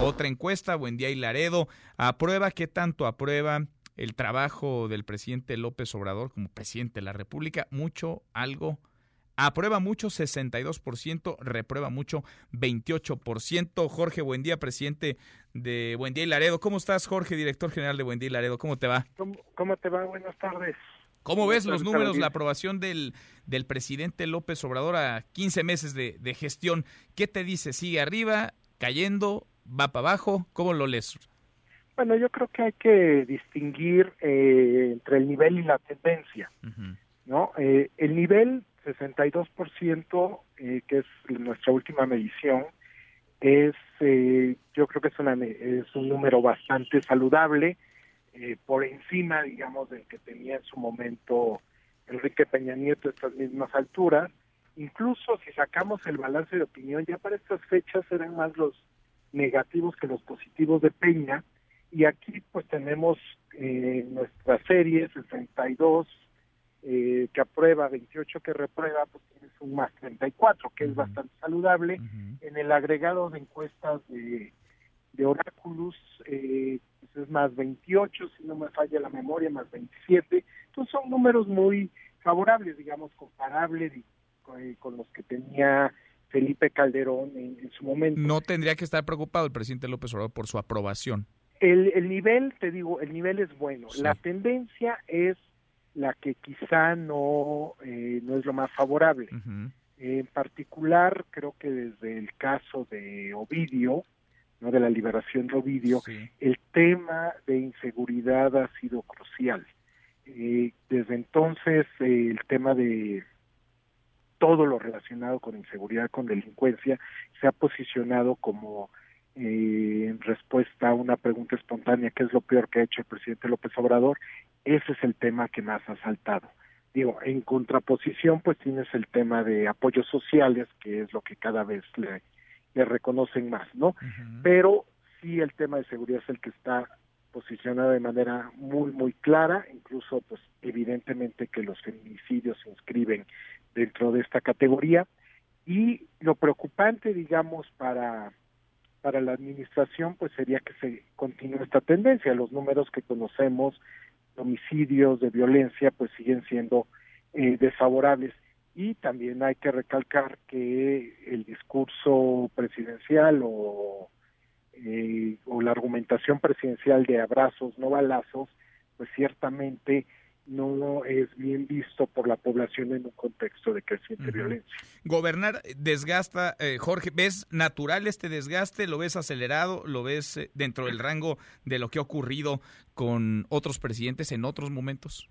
Otra encuesta, buen día y Laredo, aprueba, ¿qué tanto aprueba el trabajo del presidente López Obrador como presidente de la República? Mucho, algo, aprueba mucho 62%, reprueba mucho 28%. Jorge Buendía, presidente de Buendía y Laredo. ¿Cómo estás, Jorge, director general de Buendía y Laredo? ¿Cómo te va? ¿Cómo, te va? Buenas tardes. ¿Cómo ves los números, la aprobación del, del presidente López Obrador a 15 meses de, de gestión? ¿Qué te dice? ¿Sigue arriba, cayendo, va para abajo? ¿Cómo lo lees? Bueno, yo creo que hay que distinguir eh, entre el nivel y la tendencia, ¿no? Eh, el nivel 62%, eh, que es nuestra última medición, es, eh, yo creo que es, una, es un número bastante saludable, eh, por encima, digamos, del que tenía en su momento Enrique Peña Nieto a estas mismas alturas. Incluso si sacamos el balance de opinión, ya para estas fechas eran más los negativos que los positivos de Peña. Y aquí pues tenemos eh, nuestra serie 62 eh, que aprueba, 28 que reprueba, pues tienes un más 34, que es bastante saludable. En el agregado de encuestas de, de Oráculos, eh, pues es más 28, si no me falla la memoria, más 27. Entonces son números muy favorables, digamos, comparables eh, con, los que tenía Felipe Calderón en, su momento. No tendría que estar preocupado el presidente López Obrador por su aprobación. El, el nivel, te digo, el nivel es bueno. La tendencia es la que quizá no, eh, no es lo más favorable. En particular, creo que desde el caso de Ovidio, no de la liberación de Ovidio, el tema de inseguridad ha sido crucial. Eh, desde entonces, el tema de todo lo relacionado con inseguridad, con delincuencia, se ha posicionado como eh, en respuesta a una pregunta espontánea, ¿qué es lo peor que ha hecho el presidente López Obrador? Ese es el tema que más ha saltado. Digo, en contraposición, pues tienes el tema de apoyos sociales, que es lo que cada vez le, le reconocen más, ¿no? Pero sí el tema de seguridad es el que está posicionado de manera muy, muy clara, incluso, pues, evidentemente que los feminicidios se inscriben dentro de esta categoría. Y lo preocupante, digamos, para para la administración pues sería que se continúe esta tendencia. Los números que conocemos de homicidios, de violencia, pues siguen siendo eh, desfavorables. Y también hay que recalcar que el discurso presidencial o, eh, o la argumentación presidencial de abrazos, no balazos, pues ciertamente no es bien visto por la población en un contexto de creciente violencia. Gobernar desgasta, eh, Jorge, ¿ves natural este desgaste? ¿Lo ves acelerado? ¿Lo ves eh, dentro del rango de lo que ha ocurrido con otros presidentes en otros momentos?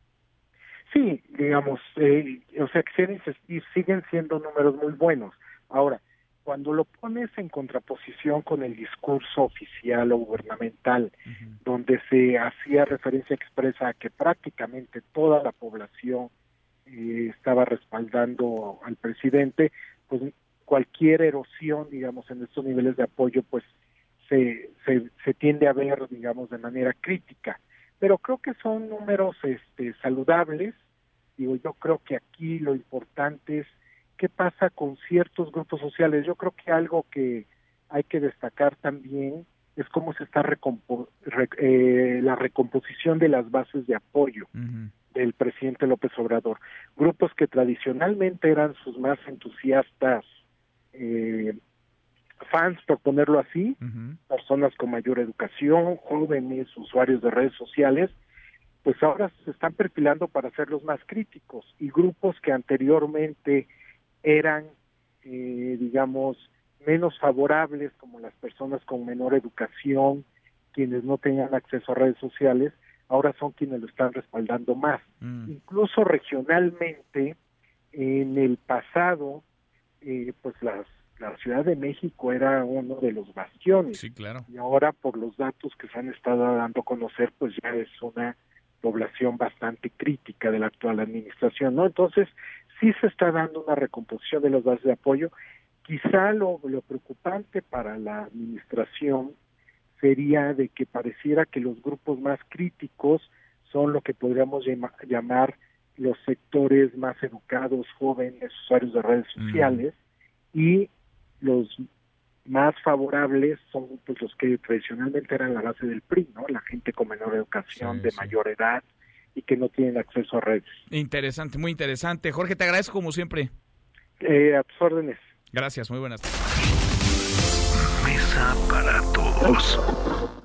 Sí, digamos, eh, o sea, que siguen siendo números muy buenos. Ahora, cuando lo pones en contraposición con el discurso oficial o gubernamental, donde se hacía referencia expresa a que prácticamente toda la población eh, estaba respaldando al presidente, pues cualquier erosión, digamos, en estos niveles de apoyo, pues se, se, se tiende a ver, digamos, de manera crítica. Pero creo que son números este, saludables. Digo, yo creo que aquí lo importante es qué pasa con ciertos grupos sociales. Yo creo que algo que hay que destacar también es cómo se está eh, la recomposición de las bases de apoyo del presidente López Obrador. Grupos que tradicionalmente eran sus más entusiastas eh, fans, por ponerlo así, personas con mayor educación, jóvenes, usuarios de redes sociales, pues ahora se están perfilando para ser los más críticos y grupos que anteriormente eran, eh, digamos, menos favorables, como las personas con menor educación, quienes no tenían acceso a redes sociales, ahora son quienes lo están respaldando más. Mm. Incluso regionalmente, en el pasado, eh, pues las, la Ciudad de México era uno de los bastiones. Sí, claro. Y ahora, por los datos que se han estado dando a conocer, pues ya es una población bastante crítica de la actual administración, ¿no? Entonces, sí se está dando una recomposición de las bases de apoyo. Quizá lo, lo preocupante para la administración sería de que pareciera que los grupos más críticos son lo que podríamos llamar los sectores más educados, jóvenes, usuarios de redes sociales, y los más favorables son pues los que tradicionalmente eran la base del PRI, ¿no? La gente con menor educación, de mayor edad y que no tienen acceso a redes. Interesante, muy interesante. Jorge, te agradezco como siempre. Eh, a tus órdenes. Gracias, muy buenas. Mesa para todos.